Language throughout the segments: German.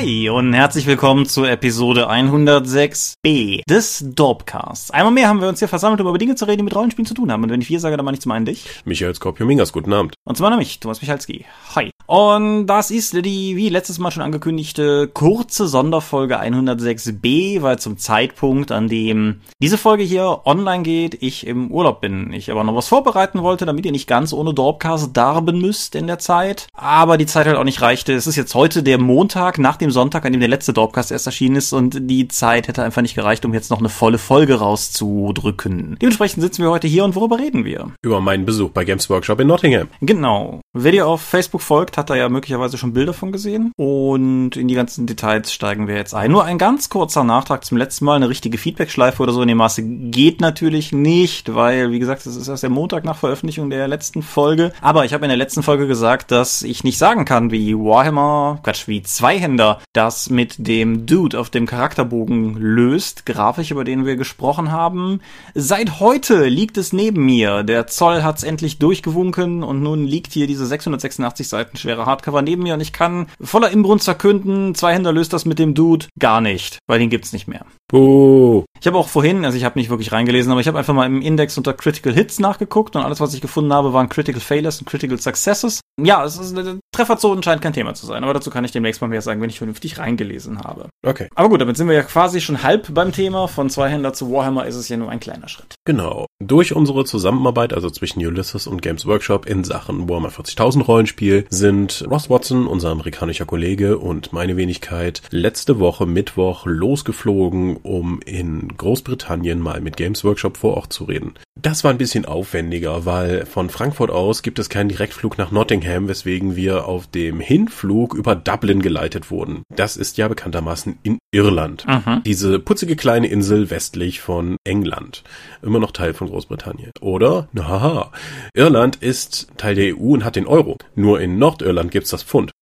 Hi und herzlich willkommen zur Episode 106b des Dorpcasts. Einmal mehr haben wir uns hier versammelt, um über Dinge zu reden, die mit Rollenspielen zu tun haben. Und wenn ich wir sage, dann meine ich zum einen dich. Michael Skorpio-Mingas, guten Abend. Und zum anderen mich, Thomas Michalski. Hi. Und das ist die, wie letztes Mal schon angekündigte, kurze Sonderfolge 106b, weil zum Zeitpunkt, an dem diese Folge hier online geht, ich im Urlaub bin. Ich aber noch was vorbereiten wollte, damit ihr nicht ganz ohne Dorpcast darben müsst in der Zeit. Aber die Zeit halt auch nicht reichte. Es ist jetzt heute der Montag nach dem Sonntag, an dem der letzte Dorpcast erst erschienen ist und die Zeit hätte einfach nicht gereicht, um jetzt noch eine volle Folge rauszudrücken. Dementsprechend sitzen wir heute hier und worüber reden wir? Über meinen Besuch bei Games Workshop in Nottingham. Genau. Wer dir auf Facebook folgt, hat da ja möglicherweise schon Bilder von gesehen und in die ganzen Details steigen wir jetzt ein. Nur ein ganz kurzer Nachtrag zum letzten Mal, eine richtige Feedback-Schleife oder so in dem Maße geht natürlich nicht, weil, wie gesagt, es ist erst der Montag nach Veröffentlichung der letzten Folge. Aber ich habe in der letzten Folge gesagt, dass ich nicht sagen kann, wie Warhammer, Quatsch, wie Zweihänder das mit dem Dude auf dem Charakterbogen löst, grafisch, über den wir gesprochen haben. Seit heute liegt es neben mir. Der Zoll hat's endlich durchgewunken und nun liegt hier diese 686 Seiten schwere Hardcover neben mir und ich kann voller Inbrunst verkünden, Zweihänder löst das mit dem Dude gar nicht, weil den gibt's nicht mehr. Buh. Ich habe auch vorhin, also ich habe nicht wirklich reingelesen, aber ich habe einfach mal im Index unter Critical Hits nachgeguckt und alles, was ich gefunden habe, waren Critical Failures und Critical Successes. Ja, es ist, der Trefferzonen scheint kein Thema zu sein, aber dazu kann ich demnächst mal mehr sagen, wenn ich vernünftig reingelesen habe. Okay. Aber gut, damit sind wir ja quasi schon halb beim Thema. Von Zweihänder zu Warhammer ist es ja nur ein kleiner Schritt. Genau. Durch unsere Zusammenarbeit, also zwischen Ulysses und Games Workshop in Sachen Warhammer 40.000 Rollenspiel, sind Ross Watson, unser amerikanischer Kollege, und meine Wenigkeit letzte Woche Mittwoch losgeflogen, um in Großbritannien mal mit Games Workshop vor Ort zu reden. Das war ein bisschen aufwendiger, weil von Frankfurt aus gibt es keinen Direktflug nach Nottingham, weswegen wir auf dem Hinflug über Dublin geleitet wurden. Das ist ja bekanntermaßen in Irland. Mhm. Diese putzige kleine Insel westlich von England. Immer noch Teil von Großbritannien. Oder? Haha. Irland ist Teil der EU und hat den Euro. Nur in Nordirland gibt's das Pfund.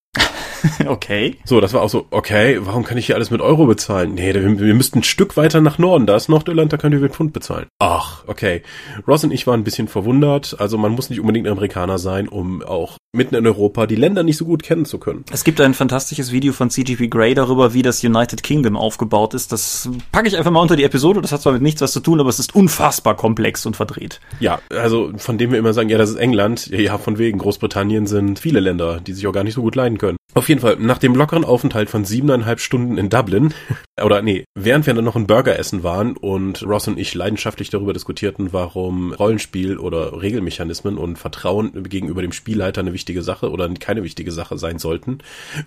okay. So, das war auch so, okay, warum kann ich hier alles mit Euro bezahlen? Nee, wir, wir müssten ein Stück weiter nach Norden, da ist Nordirland, da könnt ihr mit Pfund bezahlen. Ach, okay. Ross und ich waren ein bisschen verwundert, also man muss nicht unbedingt Amerikaner sein, um auch mitten in Europa die Länder nicht so gut kennen zu können. Es gibt ein fantastisches Video von CGP Grey darüber, wie das United Kingdom aufgebaut ist. Das packe ich einfach mal unter die Episode. Das hat zwar mit nichts was zu tun, aber es ist unfassbar komplex und verdreht. Ja, also von dem wir immer sagen, ja, das ist England. Ja, von wegen. Großbritannien sind viele Länder, die sich auch gar nicht so gut leiden können. Auf jeden Fall, nach dem lockeren Aufenthalt von siebeneinhalb Stunden in Dublin, oder nee, während wir dann noch ein Burger essen waren und Ross und ich leidenschaftlich darüber diskutierten, warum Rollenspiel oder Regelmechanismen und Vertrauen gegenüber dem Spielleiter eine wichtige Sache oder keine wichtige Sache sein sollten,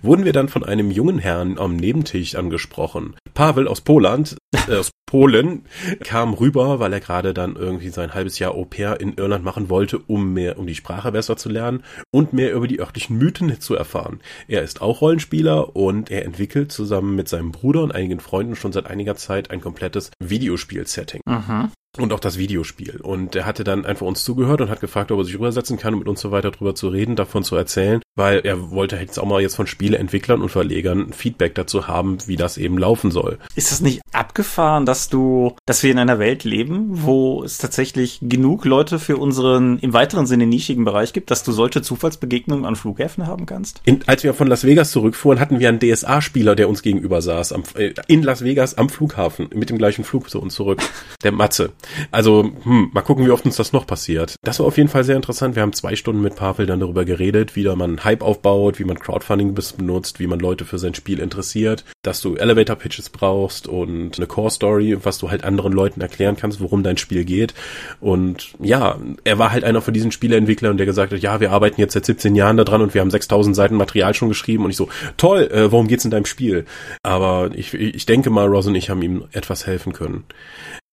wurden wir dann von einem jungen Herrn am Nebentisch angesprochen. Pavel aus Poland, äh, aus Polen, kam rüber, weil er gerade dann irgendwie sein halbes Jahr Au pair in Irland machen wollte, um mehr, um die Sprache besser zu lernen und mehr über die örtlichen Mythen zu erfahren. Er ist auch Rollenspieler und er entwickelt zusammen mit seinem Bruder und einigen Freunden schon seit einiger Zeit ein komplettes Videospiel-Setting. Mhm. Und auch das Videospiel. Und er hatte dann einfach uns zugehört und hat gefragt, ob er sich rübersetzen kann, um mit uns so weiter drüber zu reden, davon zu erzählen, weil er wollte jetzt auch mal jetzt von Spieleentwicklern und Verlegern Feedback dazu haben, wie das eben laufen soll. Ist das nicht abgefahren, dass du, dass wir in einer Welt leben, wo es tatsächlich genug Leute für unseren im weiteren Sinne nischigen Bereich gibt, dass du solche Zufallsbegegnungen an Flughäfen haben kannst? In, als wir von Las Vegas zurückfuhren, hatten wir einen DSA-Spieler, der uns gegenüber saß, am, äh, in Las Vegas am Flughafen, mit dem gleichen Flug zu uns zurück. Der Matze. Also, hm, mal gucken, wie oft uns das noch passiert. Das war auf jeden Fall sehr interessant. Wir haben zwei Stunden mit Pavel dann darüber geredet, wie da man Hype aufbaut, wie man Crowdfunding benutzt, wie man Leute für sein Spiel interessiert, dass du Elevator Pitches brauchst und eine Core Story, was du halt anderen Leuten erklären kannst, worum dein Spiel geht. Und ja, er war halt einer von diesen Spieleentwicklern, der gesagt hat, ja, wir arbeiten jetzt seit 17 Jahren da dran und wir haben 6000 Seiten Material schon geschrieben und ich so, toll, äh, worum geht's in deinem Spiel? Aber ich, ich denke mal, Ross und ich haben ihm etwas helfen können.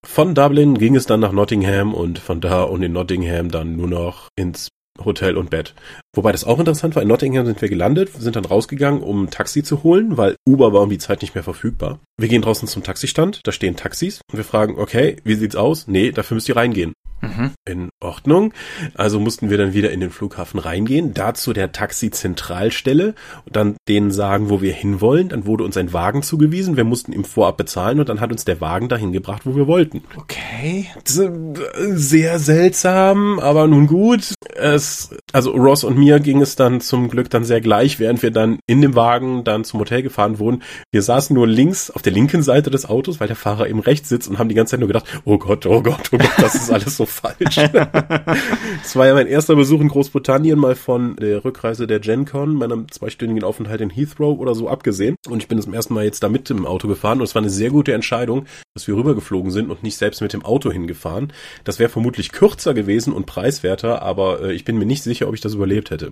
Von Dublin ging es dann nach Nottingham und von da und in Nottingham dann nur noch ins Hotel und Bett. Wobei das auch interessant war, in Nottingham sind wir gelandet, sind dann rausgegangen, um ein Taxi zu holen, weil Uber war um die Zeit nicht mehr verfügbar. Wir gehen draußen zum Taxistand, da stehen Taxis und wir fragen, okay, wie sieht's aus? Nee, dafür müsst ihr reingehen. Mhm. In Ordnung. Also mussten wir dann wieder in den Flughafen reingehen, dazu der Taxi-Zentralstelle und dann denen sagen, wo wir hinwollen. Dann wurde uns ein Wagen zugewiesen. Wir mussten ihm vorab bezahlen und dann hat uns der Wagen dahin gebracht, wo wir wollten. Okay. Sehr seltsam, aber nun gut. Es, also Ross und mir ging es dann zum Glück dann sehr gleich, während wir dann in dem Wagen dann zum Hotel gefahren wurden. Wir saßen nur links auf der linken Seite des Autos, weil der Fahrer eben rechts sitzt und haben die ganze Zeit nur gedacht, oh Gott, oh Gott, oh Gott, das ist alles so falsch. Es war ja mein erster Besuch in Großbritannien, mal von der Rückreise der GenCon, meinem zweistündigen Aufenthalt in Heathrow oder so abgesehen. Und ich bin zum ersten Mal jetzt da mit im Auto gefahren und es war eine sehr gute Entscheidung, dass wir rübergeflogen sind und nicht selbst mit dem Auto hingefahren. Das wäre vermutlich kürzer gewesen und preiswerter, aber äh, ich bin mir nicht sicher, ob ich das überlebt hätte.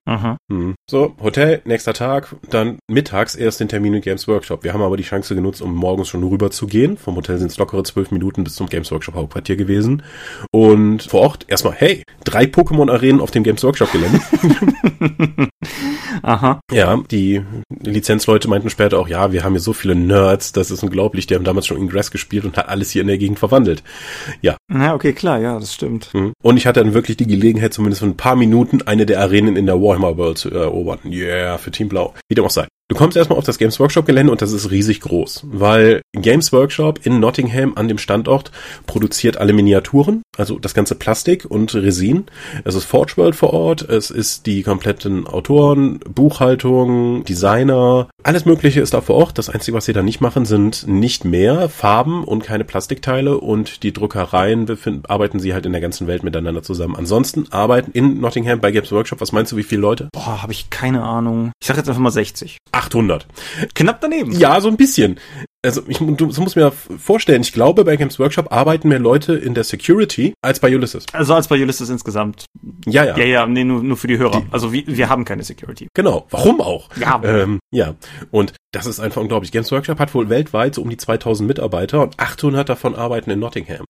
Hm. So, Hotel, nächster Tag, dann mittags erst den Termin im Games Workshop. Wir haben aber die Chance genutzt, um morgens schon rüber zu gehen. Vom Hotel sind es lockere zwölf Minuten bis zum Games Workshop Hauptquartier gewesen. Und vor Ort erstmal, hey, drei Pokémon-Arenen auf dem Games Workshop-Gelände. Aha. Ja, die Lizenzleute meinten später auch, ja, wir haben hier so viele Nerds, das ist unglaublich. Die haben damals schon Ingress gespielt und hat alles hier in der Gegend verwandelt. Ja. Na, okay, klar, ja, das stimmt. Mhm. Und ich hatte dann wirklich die Gelegenheit, zumindest für ein paar Minuten eine der Arenen in der Warhammer World zu erobern. Yeah, für Team Blau. Wie dem auch sei. Du kommst erstmal auf das Games Workshop Gelände und das ist riesig groß, weil Games Workshop in Nottingham an dem Standort produziert alle Miniaturen, also das ganze Plastik und Resin. Es ist Forge World vor Ort, es ist die kompletten Autoren, Buchhaltung, Designer, alles mögliche ist da vor Ort. Das einzige, was sie da nicht machen, sind nicht mehr Farben und keine Plastikteile und die Druckereien arbeiten sie halt in der ganzen Welt miteinander zusammen. Ansonsten arbeiten in Nottingham bei Games Workshop, was meinst du, wie viele Leute? Boah, habe ich keine Ahnung. Ich sag jetzt einfach mal 60. 800. Knapp daneben. Ja, so ein bisschen. Also ich, du, musst mir vorstellen, ich glaube, bei Games Workshop arbeiten mehr Leute in der Security als bei Ulysses. Also als bei Ulysses insgesamt. Ja, ja. Ja, ja, nee, nur, nur für die Hörer. Die, also wir, wir haben keine Security. Genau. Warum auch? Ja. Ähm, ja. Und das ist einfach unglaublich. Games Workshop hat wohl weltweit so um die 2000 Mitarbeiter und 800 davon arbeiten in Nottingham.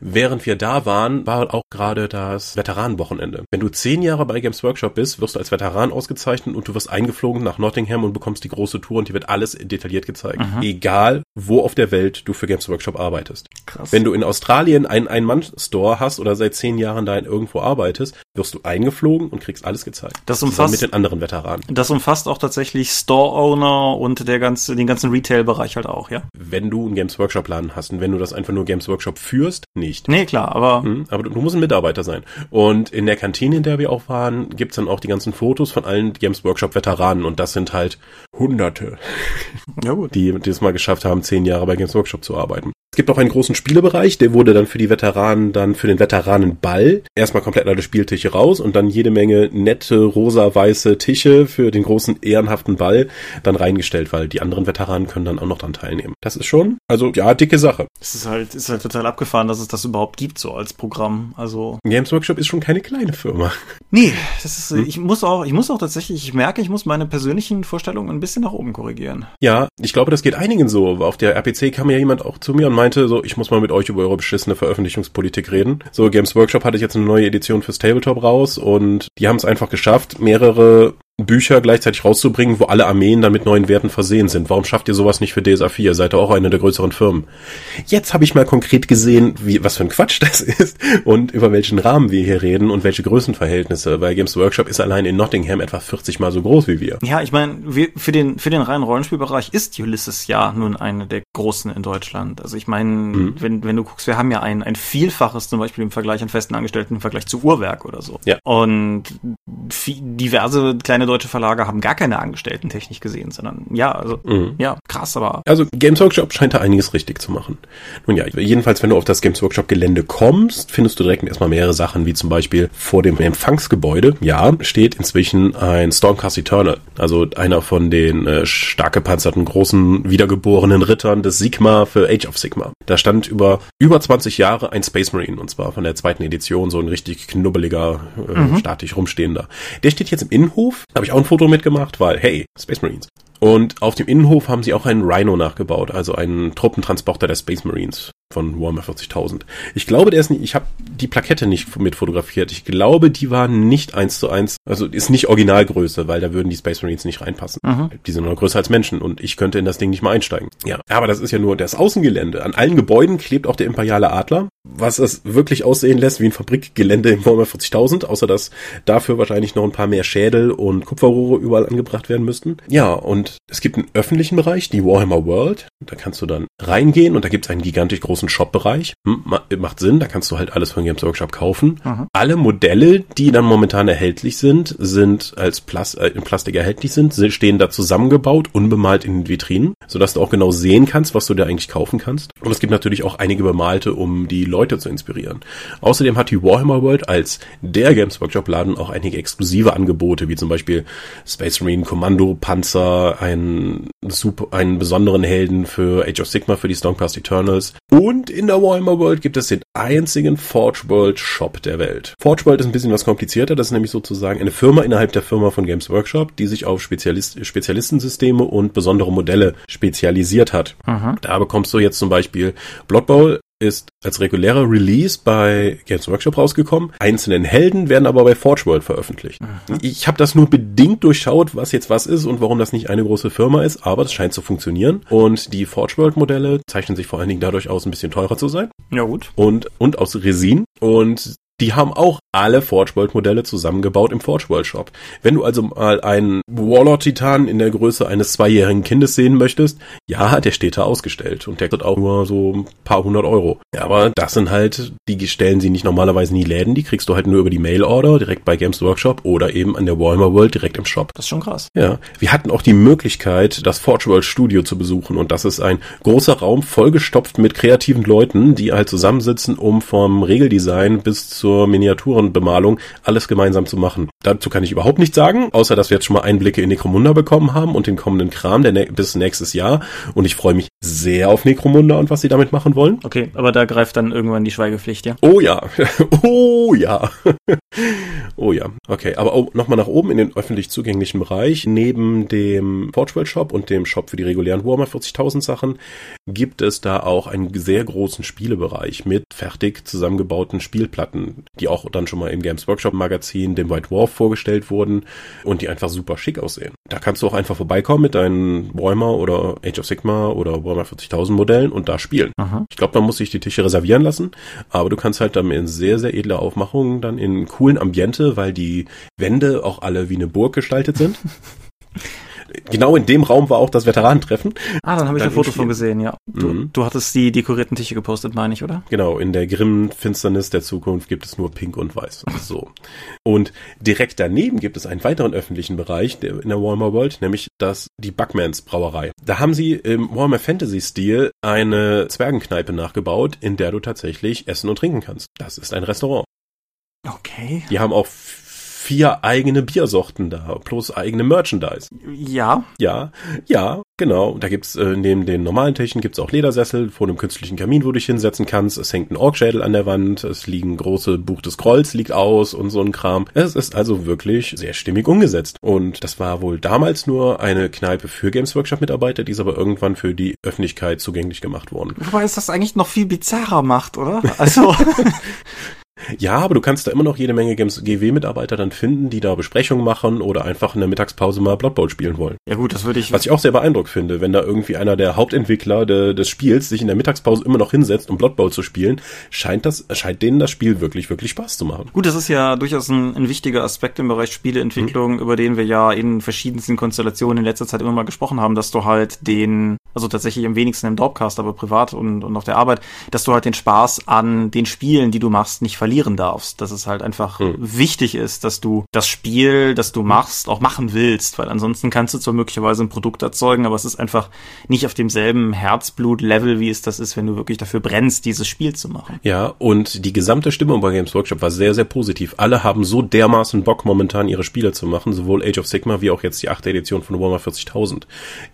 Während wir da waren, war auch gerade das Veteranenwochenende. Wenn du zehn Jahre bei Games Workshop bist, wirst du als Veteran ausgezeichnet und du wirst eingeflogen nach Nottingham und bekommst die große Tour und die wird alles detailliert gezeigt. Mhm. Egal, wo auf der Welt du für Games Workshop arbeitest. Krass. Wenn du in Australien einen Ein-Mann-Store hast oder seit zehn Jahren da irgendwo arbeitest, wirst du eingeflogen und kriegst alles gezeigt. Das umfasst mit den anderen Veteranen. Das umfasst auch tatsächlich Store-Owner und der ganze, den ganzen Retail-Bereich halt auch, ja? Wenn du einen Games Workshop-Laden hast und wenn du das einfach nur Games Workshop führst, nicht. Nee, klar, aber. Mhm, aber du, du, musst ein Mitarbeiter sein. Und in der Kantine, in der wir auch waren, gibt's dann auch die ganzen Fotos von allen Games Workshop-Veteranen und das sind halt Hunderte. Ja, gut. Die, die es mal geschafft haben, zehn Jahre bei Games Workshop zu arbeiten. Es gibt auch einen großen Spielebereich, der wurde dann für die Veteranen, dann für den Veteranenball erstmal komplett alle Spieltische raus und dann jede Menge nette rosa-weiße Tische für den großen ehrenhaften Ball dann reingestellt, weil die anderen Veteranen können dann auch noch dran teilnehmen. Das ist schon, also ja, dicke Sache. Es ist halt, ist halt total abgefahren, dass es das überhaupt gibt, so als Programm. Also. Games Workshop ist schon keine kleine Firma. Nee, das ist, hm. ich muss auch, ich muss auch tatsächlich, ich merke, ich muss meine persönlichen Vorstellungen ein bisschen nach oben korrigieren. Ja, ich glaube, das geht einigen so. Auf der RPC kam ja jemand auch zu mir und meinte so, ich muss mal mit euch über eure beschissene Veröffentlichungspolitik reden. So, Games Workshop hatte ich jetzt eine neue Edition fürs Tabletop raus und die haben es einfach geschafft, mehrere Bücher gleichzeitig rauszubringen, wo alle Armeen dann mit neuen Werten versehen sind. Warum schafft ihr sowas nicht für DSA 4? Seid ihr auch eine der größeren Firmen? Jetzt habe ich mal konkret gesehen, wie, was für ein Quatsch das ist und über welchen Rahmen wir hier reden und welche Größenverhältnisse, weil Games Workshop ist allein in Nottingham etwa 40 mal so groß wie wir. Ja, ich meine, für den, für den reinen Rollenspielbereich ist Ulysses ja nun eine der großen in Deutschland. Also ich meine, mhm. wenn, wenn du guckst, wir haben ja ein, ein Vielfaches zum Beispiel im Vergleich an festen Angestellten im Vergleich zu Uhrwerk oder so. Ja. Und diverse kleine deutsche Verlage haben gar keine Angestellten technisch gesehen, sondern ja, also mhm. ja, krass, aber. Also Games Workshop scheint da einiges richtig zu machen. Nun ja, jedenfalls, wenn du auf das Games Workshop Gelände kommst, findest du direkt erstmal mehrere Sachen, wie zum Beispiel vor dem Empfangsgebäude, ja, steht inzwischen ein Stormcast Eternal, also einer von den äh, stark gepanzerten großen wiedergeborenen Rittern des Sigma für Age of Sigma. Da stand über über 20 Jahre ein Space Marine und zwar von der zweiten Edition, so ein richtig knubbeliger, äh, mhm. statisch rumstehender. Der steht jetzt im Innenhof, habe ich auch ein Foto mitgemacht, weil, hey, Space Marines. Und auf dem Innenhof haben sie auch einen Rhino nachgebaut, also einen Truppentransporter der Space Marines. von Warhammer 40.000. Ich glaube, der ist nicht, ich habe die Plakette nicht mit fotografiert. Ich glaube, die war nicht eins zu eins, also ist nicht Originalgröße, weil da würden die Space Marines nicht reinpassen. Mhm. Die sind nur größer als Menschen und ich könnte in das Ding nicht mal einsteigen. Ja, aber das ist ja nur das Außengelände. An allen Gebäuden klebt auch der imperiale Adler, was es wirklich aussehen lässt wie ein Fabrikgelände im Warhammer 40.000, außer dass dafür wahrscheinlich noch ein paar mehr Schädel und Kupferrohre überall angebracht werden müssten. Ja, und es gibt einen öffentlichen Bereich, die Warhammer World. Da kannst du dann reingehen und da gibt es einen gigantisch großen Shop-Bereich. Hm, macht Sinn, da kannst du halt alles von Games Workshop kaufen. Mhm. Alle Modelle, die dann momentan erhältlich sind, sind als Plas äh, in Plastik erhältlich sind, stehen da zusammengebaut, unbemalt in den Vitrinen, sodass du auch genau sehen kannst, was du dir eigentlich kaufen kannst. Und es gibt natürlich auch einige bemalte, um die Leute zu inspirieren. Außerdem hat die Warhammer World als der Games Workshop Laden auch einige exklusive Angebote, wie zum Beispiel Space Marine Kommando Panzer, einen super, einen besonderen Helden für Age of Sigma für die Stormcast Eternals. Und in der Warhammer World gibt es den einzigen Forge World Shop der Welt. Forge World ist ein bisschen was komplizierter, das ist nämlich sozusagen eine Firma innerhalb der Firma von Games Workshop, die sich auf Spezialist Spezialistensysteme und besondere Modelle spezialisiert hat. Mhm. Da bekommst du jetzt zum Beispiel Blood Bowl ist als regulärer Release bei Games Workshop rausgekommen. Einzelnen Helden werden aber bei Forge World veröffentlicht. Mhm. Ich habe das nur bedingt durchschaut, was jetzt was ist und warum das nicht eine große Firma ist, aber es scheint zu funktionieren. Und die Forge World Modelle zeichnen sich vor allen Dingen dadurch aus, ein bisschen teurer zu sein. Ja gut. Und, und aus Resin. Und die haben auch alle Forge World Modelle zusammengebaut im Forge World Shop. Wenn du also mal einen Warlord Titan in der Größe eines zweijährigen Kindes sehen möchtest, ja, der steht da ausgestellt und der kostet auch nur so ein paar hundert Euro. Ja, aber das sind halt, die stellen sie nicht normalerweise in die Läden, die kriegst du halt nur über die Mail Order direkt bei Games Workshop oder eben an der Warhammer World direkt im Shop. Das ist schon krass. Ja, wir hatten auch die Möglichkeit, das Forge World Studio zu besuchen und das ist ein großer Raum vollgestopft mit kreativen Leuten, die halt zusammensitzen, um vom Regeldesign bis zur zur Miniaturenbemalung alles gemeinsam zu machen. Dazu kann ich überhaupt nichts sagen, außer dass wir jetzt schon mal Einblicke in Necromunda bekommen haben und den kommenden Kram der ne bis nächstes Jahr. Und ich freue mich sehr auf Necromunda und was sie damit machen wollen. Okay, aber da greift dann irgendwann die Schweigepflicht, ja? Oh ja. oh ja. oh ja. Okay, aber nochmal nach oben in den öffentlich zugänglichen Bereich. Neben dem Forge World Shop und dem Shop für die regulären Warhammer 40.000 Sachen gibt es da auch einen sehr großen Spielebereich mit fertig zusammengebauten Spielplatten die auch dann schon mal im Games Workshop Magazin, dem White Dwarf vorgestellt wurden und die einfach super schick aussehen. Da kannst du auch einfach vorbeikommen mit deinen Warhammer oder Age of Sigma oder Warhammer 40.000 Modellen und da spielen. Aha. Ich glaube, man muss sich die Tische reservieren lassen, aber du kannst halt dann in sehr, sehr edler Aufmachung dann in coolen Ambiente, weil die Wände auch alle wie eine Burg gestaltet sind. genau in dem Raum war auch das Veteranentreffen. Ah, dann habe ich ein Foto von gesehen, ja. Du, mhm. du hattest die dekorierten Tische gepostet, meine ich, oder? Genau, in der grimmen Finsternis der Zukunft gibt es nur Pink und Weiß. So. Und direkt daneben gibt es einen weiteren öffentlichen Bereich in der Warhammer World, nämlich das die Buckmans Brauerei. Da haben sie im Warhammer Fantasy Stil eine Zwergenkneipe nachgebaut, in der du tatsächlich essen und trinken kannst. Das ist ein Restaurant. Okay. Die haben auch vier eigene Biersorten da, plus eigene Merchandise. Ja. Ja, ja, genau. Da gibt's äh, neben den normalen Tischen gibt's auch Ledersessel vor einem künstlichen Kamin, wo du dich hinsetzen kannst. Es hängt ein Orkschädel an der Wand, es liegen große Buch des Grolls liegt aus und so ein Kram. Es ist also wirklich sehr stimmig umgesetzt. Und das war wohl damals nur eine Kneipe für Games Workshop Mitarbeiter, die ist aber irgendwann für die Öffentlichkeit zugänglich gemacht worden. Wobei es das eigentlich noch viel bizarrer macht, oder? Also Ja, aber du kannst da immer noch jede Menge GW-Mitarbeiter dann finden, die da Besprechungen machen oder einfach in der Mittagspause mal Blood Bowl spielen wollen. Ja gut, das würde ich. Was ich auch sehr beeindruckt finde, wenn da irgendwie einer der Hauptentwickler de, des Spiels sich in der Mittagspause immer noch hinsetzt, um Blood Bowl zu spielen, scheint das, scheint denen das Spiel wirklich, wirklich Spaß zu machen. Gut, das ist ja durchaus ein, ein wichtiger Aspekt im Bereich Spieleentwicklung, mhm. über den wir ja in verschiedensten Konstellationen in letzter Zeit immer mal gesprochen haben, dass du halt den, also tatsächlich am wenigsten im Dorpcast, aber privat und, und auf der Arbeit, dass du halt den Spaß an den Spielen, die du machst, nicht verlieren darfst. Dass es halt einfach hm. wichtig ist, dass du das Spiel, das du machst, auch machen willst, weil ansonsten kannst du zwar möglicherweise ein Produkt erzeugen, aber es ist einfach nicht auf demselben Herzblut-Level, wie es das ist, wenn du wirklich dafür brennst, dieses Spiel zu machen. Ja, und die gesamte Stimmung bei Games Workshop war sehr, sehr positiv. Alle haben so dermaßen Bock, momentan ihre Spiele zu machen, sowohl Age of Sigma wie auch jetzt die achte Edition von Warhammer 40.000.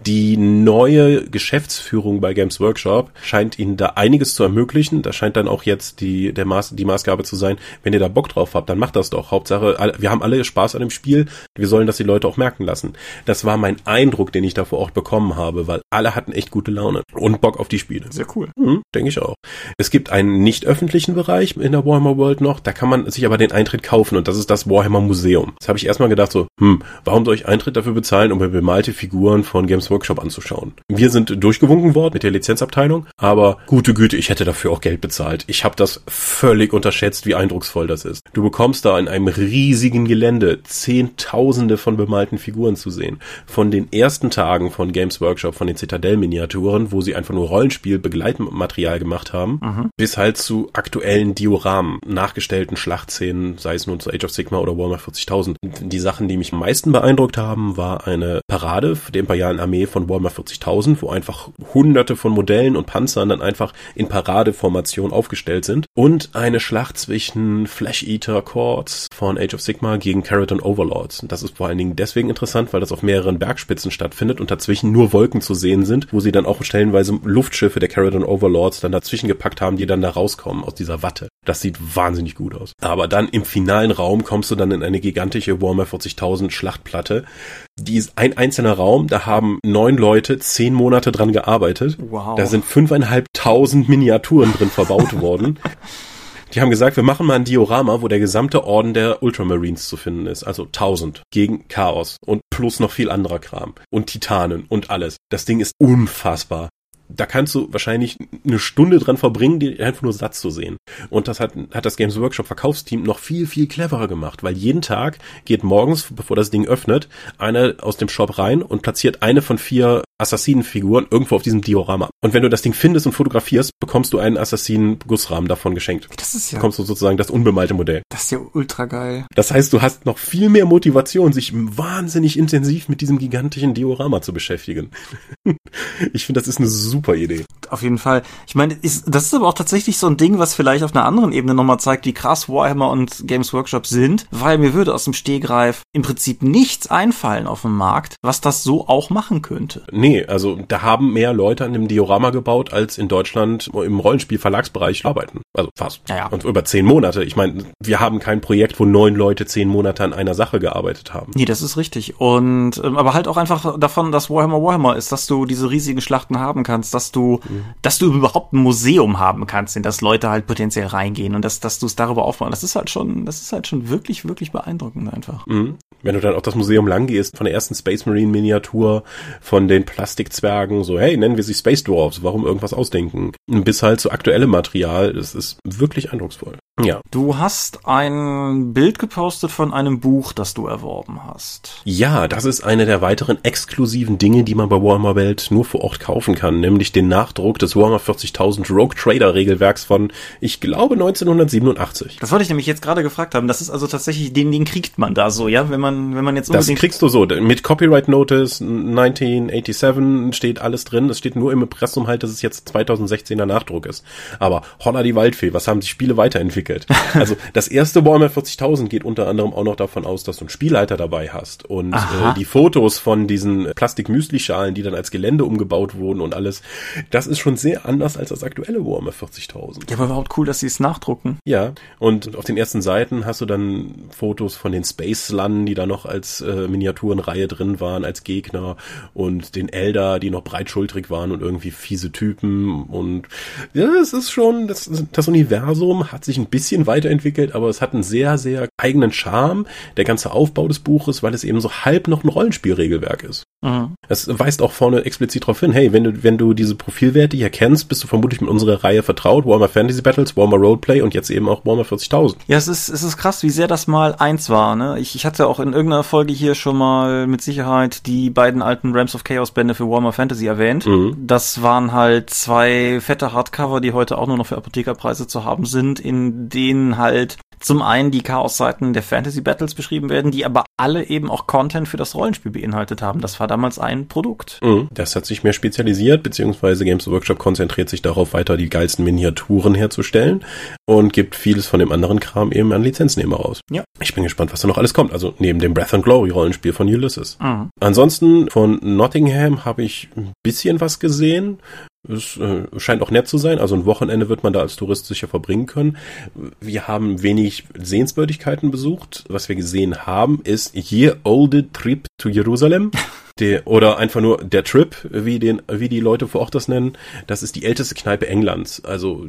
Die neue Geschäftsführung bei Games Workshop scheint ihnen da einiges zu ermöglichen. Da scheint dann auch jetzt die, der Maß, die Maßgabe zu sein. Wenn ihr da Bock drauf habt, dann macht das doch. Hauptsache, wir haben alle Spaß an dem Spiel. Wir sollen das die Leute auch merken lassen. Das war mein Eindruck, den ich da vor Ort bekommen habe, weil alle hatten echt gute Laune und Bock auf die Spiele. Sehr cool. Mhm, Denke ich auch. Es gibt einen nicht öffentlichen Bereich in der Warhammer World noch, da kann man sich aber den Eintritt kaufen und das ist das Warhammer Museum. Das habe ich erstmal gedacht so, hm, warum soll ich Eintritt dafür bezahlen, um mir bemalte Figuren von Games Workshop anzuschauen? Wir sind durchgewunken worden mit der Lizenzabteilung, aber gute Güte, ich hätte dafür auch Geld bezahlt. Ich habe das völlig unterschätzt, wie eindrucksvoll das ist. Du bekommst da in einem riesigen Gelände Zehntausende von bemalten Figuren zu sehen. Von den ersten Tagen von Games Workshop, von den Citadel-Miniaturen, wo sie einfach nur Rollenspiel-Begleitmaterial gemacht haben, mhm. bis halt zu aktuellen Dioramen, nachgestellten Schlachtszenen, sei es nun zu Age of Sigma oder Warhammer 40.000. Die Sachen, die mich am meisten beeindruckt haben, war eine Parade der imperialen Armee von Warhammer 40.000, wo einfach hunderte von Modellen und Panzern dann einfach in Paradeformation aufgestellt sind und eine Schlacht zwischen Flash Eater Cords von Age of Sigma gegen Keratin Overlords. Das ist vor allen Dingen deswegen interessant, weil das auf mehreren Bergspitzen stattfindet und dazwischen nur Wolken zu sehen sind, wo sie dann auch stellenweise Luftschiffe der Keratin Overlords dann dazwischen gepackt haben, die dann da rauskommen aus dieser Watte. Das sieht wahnsinnig gut aus. Aber dann im finalen Raum kommst du dann in eine gigantische Warhammer 40.000 Schlachtplatte. Die ist ein einzelner Raum, da haben neun Leute zehn Monate dran gearbeitet. Wow. Da sind fünfeinhalbtausend Miniaturen drin verbaut worden. Die haben gesagt, wir machen mal ein Diorama, wo der gesamte Orden der Ultramarines zu finden ist. Also 1000 gegen Chaos und plus noch viel anderer Kram und Titanen und alles. Das Ding ist unfassbar da kannst du wahrscheinlich eine Stunde dran verbringen, die einfach nur Satz zu sehen. Und das hat, hat das Games Workshop Verkaufsteam noch viel, viel cleverer gemacht, weil jeden Tag geht morgens, bevor das Ding öffnet, einer aus dem Shop rein und platziert eine von vier Assassinenfiguren irgendwo auf diesem Diorama. Und wenn du das Ding findest und fotografierst, bekommst du einen Assassinen-Gussrahmen davon geschenkt. Das ist ja. Bekommst du sozusagen das unbemalte Modell. Das ist ja ultra geil. Das heißt, du hast noch viel mehr Motivation, sich wahnsinnig intensiv mit diesem gigantischen Diorama zu beschäftigen. ich finde, das ist eine super Idee. Auf jeden Fall. Ich meine, ist, das ist aber auch tatsächlich so ein Ding, was vielleicht auf einer anderen Ebene nochmal zeigt, wie krass Warhammer und Games Workshop sind, weil mir würde aus dem Stehgreif im Prinzip nichts einfallen auf dem Markt, was das so auch machen könnte. Nee, Nee, also da haben mehr Leute an dem Diorama gebaut, als in Deutschland im Rollenspiel-Verlagsbereich arbeiten. Also fast. Ja, ja. Und über zehn Monate. Ich meine, wir haben kein Projekt, wo neun Leute zehn Monate an einer Sache gearbeitet haben. Nee, das ist richtig. Und ähm, aber halt auch einfach davon, dass Warhammer Warhammer ist, dass du diese riesigen Schlachten haben kannst, dass du, mhm. dass du überhaupt ein Museum haben kannst, in das Leute halt potenziell reingehen und dass, dass du es darüber aufbauen. Das ist halt schon, das ist halt schon wirklich, wirklich beeindruckend einfach. Mhm. Wenn du dann auch das Museum lang gehst, von der ersten Space Marine Miniatur, von den Plastikzwergen, so, hey, nennen wir sie Space Dwarfs, warum irgendwas ausdenken? Bis halt zu aktuellem Material, das ist wirklich eindrucksvoll. Ja. Du hast ein Bild gepostet von einem Buch, das du erworben hast. Ja, das ist eine der weiteren exklusiven Dinge, die man bei Warhammer Welt nur vor Ort kaufen kann, nämlich den Nachdruck des Warhammer 40.000 Rogue Trader Regelwerks von, ich glaube, 1987. Das wollte ich nämlich jetzt gerade gefragt haben. Das ist also tatsächlich, den, den kriegt man da so, ja, wenn man, wenn man jetzt Das kriegst du so, mit Copyright Notice 1987 steht alles drin. Es steht nur im Impressum halt, dass es jetzt 2016er Nachdruck ist. Aber Holla die Waldfee, was haben die Spiele weiterentwickelt? entwickelt. Also das erste Warhammer 40.000 geht unter anderem auch noch davon aus, dass du einen Spielleiter dabei hast und äh, die Fotos von diesen Plastik-Müsli-Schalen, die dann als Gelände umgebaut wurden und alles, das ist schon sehr anders als das aktuelle Warhammer 40.000. Ja, aber überhaupt cool, dass sie es nachdrucken. Ja, und auf den ersten Seiten hast du dann Fotos von den Space Lun, die da noch als äh, Miniaturenreihe drin waren, als Gegner und den Elder, die noch breitschultrig waren und irgendwie fiese Typen und ja, es ist schon, das, das Universum hat sich ein bisschen weiterentwickelt, aber es hat einen sehr, sehr eigenen Charme, der ganze Aufbau des Buches, weil es eben so halb noch ein Rollenspielregelwerk ist. Mhm. Es weist auch vorne explizit darauf hin, hey, wenn du, wenn du diese Profilwerte hier kennst, bist du vermutlich mit unserer Reihe vertraut, Warhammer Fantasy Battles, Warhammer Roleplay und jetzt eben auch Warhammer 40.000. Ja, es ist, es ist krass, wie sehr das mal eins war, ne? Ich, ich hatte auch in irgendeiner Folge hier schon mal mit Sicherheit die beiden alten Rams of Chaos Bände für Warhammer Fantasy erwähnt. Mhm. Das waren halt zwei fette Hardcover, die heute auch nur noch für Apothekerpreise zu haben sind, in denen halt zum einen die Chaos-Seiten der Fantasy Battles beschrieben werden, die aber alle eben auch Content für das Rollenspiel beinhaltet haben. Das war damals ein Produkt. Mhm. Das hat sich mehr spezialisiert, beziehungsweise Games Workshop konzentriert sich darauf, weiter die geilsten Miniaturen herzustellen und gibt vieles von dem anderen Kram eben an Lizenznehmer raus. Ja. Ich bin gespannt, was da noch alles kommt. Also neben dem Breath and Glory Rollenspiel von Ulysses. Mhm. Ansonsten von Nottingham habe ich ein bisschen was gesehen. Es äh, scheint auch nett zu sein. Also ein Wochenende wird man da als Tourist sicher verbringen können. Wir haben wenig Sehenswürdigkeiten besucht. Was wir gesehen haben, ist Year Old Trip to Jerusalem. Der, oder einfach nur der Trip, wie den, wie die Leute vor Ort das nennen. Das ist die älteste Kneipe Englands. Also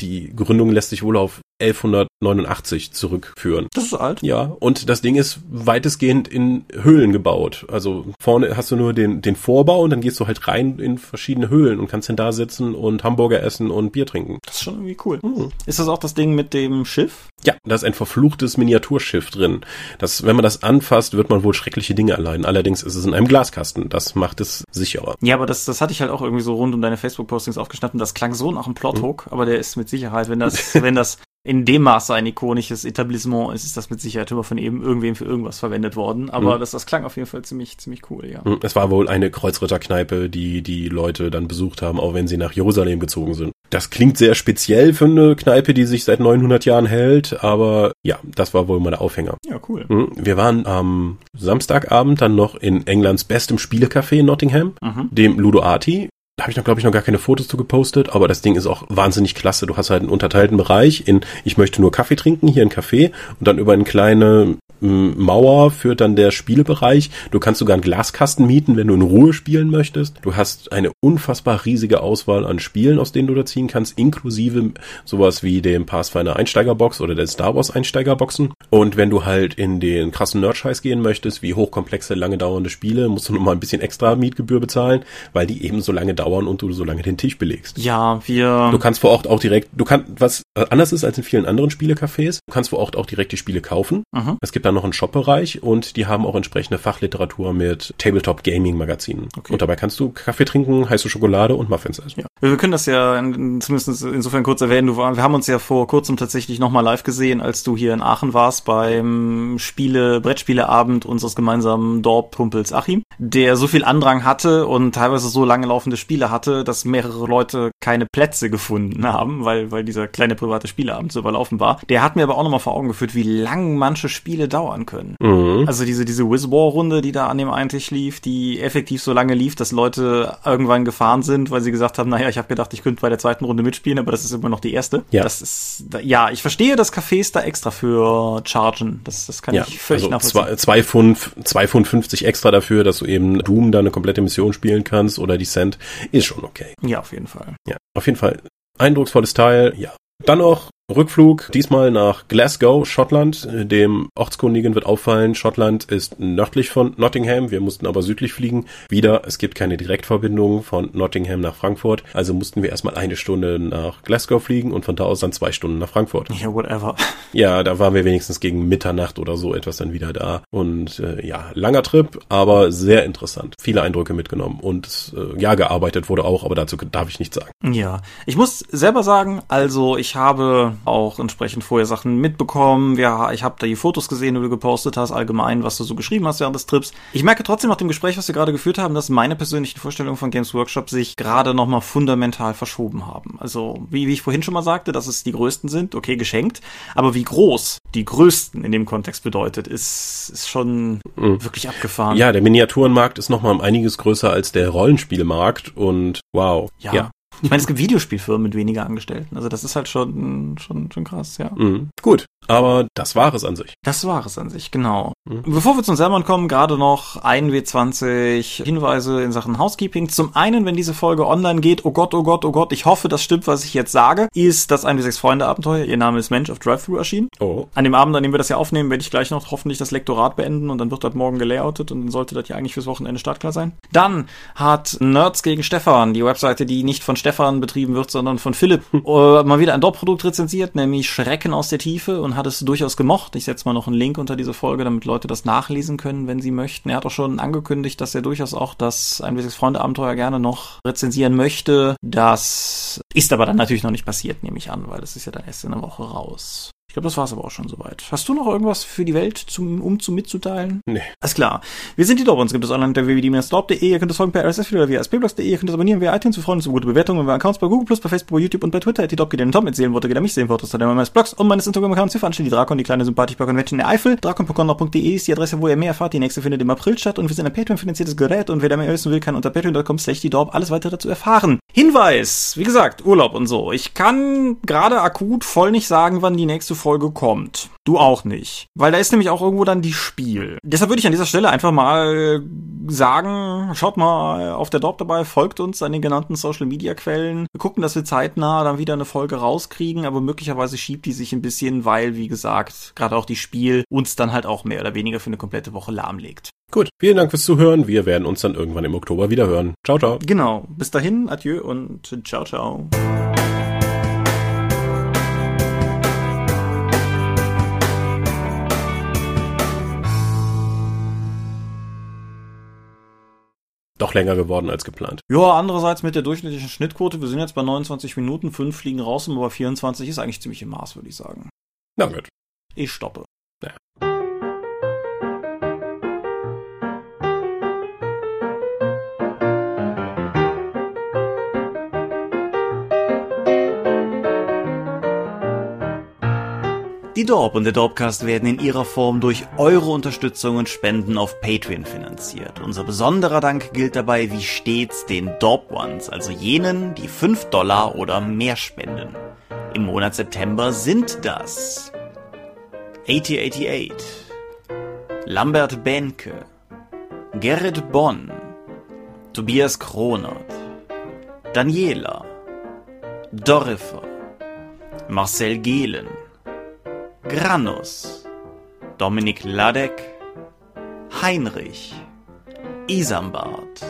die Gründung lässt sich wohl auf 1189 zurückführen. Das ist alt. Ja, und das Ding ist weitestgehend in Höhlen gebaut. Also vorne hast du nur den, den Vorbau und dann gehst du halt rein in verschiedene Höhlen und kannst dann da sitzen und Hamburger essen und Bier trinken. Das ist schon irgendwie cool. Mhm. Ist das auch das Ding mit dem Schiff? Ja, da ist ein verfluchtes Miniaturschiff drin. Das, wenn man das anfasst, wird man wohl schreckliche Dinge erleiden. Allerdings ist es in einem Glaskasten. Das macht es sicherer. Ja, aber das, das hatte ich halt auch irgendwie so rund um deine Facebook-Postings aufgeschnappt. Das klang so nach einem Plothook, mhm. aber der ist mit Sicherheit, wenn das, wenn das in dem Maße ein ikonisches Etablissement ist, ist das mit Sicherheit immer von eben irgendwem für irgendwas verwendet worden. Aber mhm. das, das klang auf jeden Fall ziemlich, ziemlich cool, ja. Mhm. Es war wohl eine Kreuzritterkneipe, die die Leute dann besucht haben, auch wenn sie nach Jerusalem gezogen sind. Das klingt sehr speziell für eine Kneipe, die sich seit 900 Jahren hält, aber ja, das war wohl mal der Aufhänger. Ja, cool. Mhm. Wir waren am Samstagabend dann noch in Englands bestem Spielecafé in Nottingham, mhm. dem Ludoati. Da habe ich noch, glaube ich, noch gar keine Fotos zu gepostet, aber das Ding ist auch wahnsinnig klasse. Du hast halt einen unterteilten Bereich in, ich möchte nur Kaffee trinken, hier ein Kaffee und dann über eine kleine Mauer führt dann der Spielebereich. Du kannst sogar einen Glaskasten mieten, wenn du in Ruhe spielen möchtest. Du hast eine unfassbar riesige Auswahl an Spielen, aus denen du da ziehen kannst, inklusive sowas wie dem Pathfinder Einsteigerbox oder der Star Wars Einsteigerboxen. Und wenn du halt in den krassen Nerd-Scheiß gehen möchtest, wie hochkomplexe, lange dauernde Spiele, musst du nochmal ein bisschen extra Mietgebühr bezahlen, weil die eben so lange dauern und du so lange den Tisch belegst. Ja, wir... Du kannst vor Ort auch direkt, du kannst, was anders ist als in vielen anderen Spielecafés, du kannst vor Ort auch direkt die Spiele kaufen. Mhm. Es gibt dann noch einen Shop-Bereich und die haben auch entsprechende Fachliteratur mit Tabletop-Gaming-Magazinen. Okay. Und dabei kannst du Kaffee trinken, heiße Schokolade und Muffins essen. Ja. Wir können das ja zumindest insofern kurz erwähnen. Du, wir haben uns ja vor kurzem tatsächlich nochmal live gesehen, als du hier in Aachen warst beim Spiele, Brettspieleabend unseres gemeinsamen Dorp-Kumpels Achim, der so viel Andrang hatte und teilweise so lange laufende Spiele hatte, dass mehrere Leute keine Plätze gefunden haben, weil, weil dieser kleine private Spieleabend so überlaufen war. Der hat mir aber auch nochmal vor Augen geführt, wie lang manche Spiele dauern können. Mhm. Also diese, diese Wiz-War-Runde, die da an dem einen Tisch lief, die effektiv so lange lief, dass Leute irgendwann gefahren sind, weil sie gesagt haben, naja, ich habe gedacht, ich könnte bei der zweiten Runde mitspielen, aber das ist immer noch die erste. Ja. Das ist, ja, ich verstehe, dass Cafés da extra für chargen. Das, das kann ja, ich völlig also nachvollziehen. Zwei, zwei, Pfund, zwei Pfund 50 extra dafür, dass du eben Doom da eine komplette Mission spielen kannst oder Descent, ist schon okay. Ja, auf jeden Fall. Ja, auf jeden Fall. Eindrucksvolles Teil, ja. Dann noch Rückflug, diesmal nach Glasgow, Schottland. Dem Ortskundigen wird auffallen, Schottland ist nördlich von Nottingham. Wir mussten aber südlich fliegen. Wieder, es gibt keine Direktverbindung von Nottingham nach Frankfurt. Also mussten wir erstmal eine Stunde nach Glasgow fliegen und von da aus dann zwei Stunden nach Frankfurt. Ja, yeah, whatever. Ja, da waren wir wenigstens gegen Mitternacht oder so etwas dann wieder da. Und äh, ja, langer Trip, aber sehr interessant. Viele Eindrücke mitgenommen und äh, ja, gearbeitet wurde auch, aber dazu darf ich nichts sagen. Ja, ich muss selber sagen, also ich habe auch entsprechend vorher Sachen mitbekommen. Ja, ich habe da die Fotos gesehen, die du gepostet hast, allgemein, was du so geschrieben hast während des Trips. Ich merke trotzdem nach dem Gespräch, was wir gerade geführt haben, dass meine persönlichen Vorstellungen von Games Workshop sich gerade nochmal fundamental verschoben haben. Also, wie, wie ich vorhin schon mal sagte, dass es die größten sind, okay, geschenkt. Aber wie groß die größten in dem Kontext bedeutet, ist, ist schon mhm. wirklich abgefahren. Ja, der Miniaturenmarkt ist nochmal um einiges größer als der Rollenspielmarkt und wow. Ja, ja. Ich meine, es gibt Videospielfirmen mit weniger Angestellten. Also das ist halt schon, schon, schon krass, ja. Mhm. Gut. Aber das war es an sich. Das war es an sich, genau. Mhm. Bevor wir zum Sermon kommen, gerade noch ein W20 Hinweise in Sachen Housekeeping. Zum einen, wenn diese Folge online geht, oh Gott, oh Gott, oh Gott, ich hoffe, das stimmt, was ich jetzt sage, ist das 1 W6 Freunde Abenteuer. Ihr Name ist Mensch auf Drive-Thru erschienen. Oh. An dem Abend, an dem wir das ja aufnehmen, werde ich gleich noch hoffentlich das Lektorat beenden und dann wird das morgen gelayoutet und dann sollte das ja eigentlich fürs Wochenende startklar sein. Dann hat Nerds gegen Stefan, die Webseite, die nicht von Stefan betrieben wird, sondern von Philipp, äh, mal wieder ein Dort-Produkt rezensiert, nämlich Schrecken aus der Tiefe und hat es durchaus gemocht. Ich setze mal noch einen Link unter diese Folge, damit Leute das nachlesen können, wenn sie möchten. Er hat auch schon angekündigt, dass er durchaus auch das ein Ein Freunde Abenteuer gerne noch rezensieren möchte. Das ist aber dann natürlich noch nicht passiert, nehme ich an, weil das ist ja dann erst in einer Woche raus. Ich glaube, das war's aber auch schon soweit. Hast du noch irgendwas für die Welt, zum, um zu mitzuteilen? Nee. Alles klar. Wir sind die Dorp, uns gibt es online unter www.dorp.de. Ihr könnt es folgen per RSS oder via sbblogs.de. Ihr könnt es abonnieren via iTunes. Wir freuen uns über gute Bewertungen. Wir Accounts bei Google+, bei Facebook, bei YouTube und bei Twitter. Die Dorp geht den Tom erzählen wollte, geht er mich sehen wollte. Das hat er meines Blogs und meines Instagram-Accounts. Wir veranstalten die Drakon, die kleine Sympathisch-Convention in der Eifel. Drakon.de ist die Adresse, wo ihr mehr erfahrt. Die nächste findet im April statt und wir sind ein Patreon-finanziertes Gerät und wer da mehr wissen will, kann unter patreon.com slash die Dorp alles weitere dazu erfahren. Hinweis! Wie gesagt, Urlaub und so. Ich kann gerade akut voll nicht sagen, wann die nächste Folge kommt. Du auch nicht. Weil da ist nämlich auch irgendwo dann die Spiel. Deshalb würde ich an dieser Stelle einfach mal sagen, schaut mal auf der Dorp dabei, folgt uns an den genannten Social Media Quellen. Wir gucken, dass wir zeitnah dann wieder eine Folge rauskriegen, aber möglicherweise schiebt die sich ein bisschen, weil, wie gesagt, gerade auch die Spiel uns dann halt auch mehr oder weniger für eine komplette Woche lahmlegt. Gut, vielen Dank fürs Zuhören. Wir werden uns dann irgendwann im Oktober wieder hören. Ciao, ciao. Genau. Bis dahin, adieu und ciao, ciao. Doch länger geworden als geplant. Ja, andererseits mit der durchschnittlichen Schnittquote, wir sind jetzt bei 29 Minuten, 5 fliegen raus, aber 24 ist eigentlich ziemlich im Maß, würde ich sagen. Na gut. Ich stoppe. Die Dorp und der Dorpcast werden in ihrer Form durch eure Unterstützung und Spenden auf Patreon finanziert. Unser besonderer Dank gilt dabei wie stets den Dorp Ones, also jenen, die 5 Dollar oder mehr spenden. Im Monat September sind das 8088, Lambert Benke, Gerrit Bonn, Tobias Kronert, Daniela, Dorifer, Marcel Gehlen, Granus, Dominik Ladek, Heinrich, Isambard,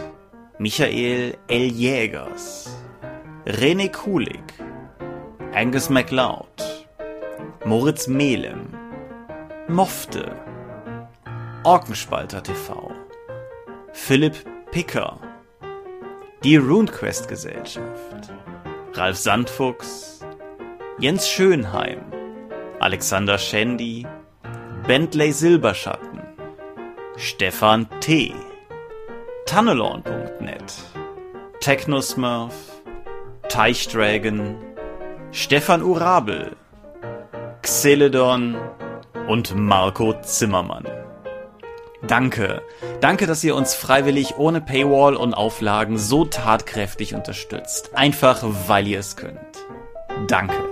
Michael L. Jägers, René Kulig, Angus MacLeod, Moritz Melem, Mofte, Orkenspalter TV, Philipp Picker, die RuneQuest Gesellschaft, Ralf Sandfuchs, Jens Schönheim, Alexander Schendi, Bentley Silberschatten, Stefan T., Tunnelorn.net, Technosmurf, Teichdragon, Stefan Urabel, Xeledon und Marco Zimmermann. Danke. Danke, dass ihr uns freiwillig ohne Paywall und Auflagen so tatkräftig unterstützt. Einfach weil ihr es könnt. Danke.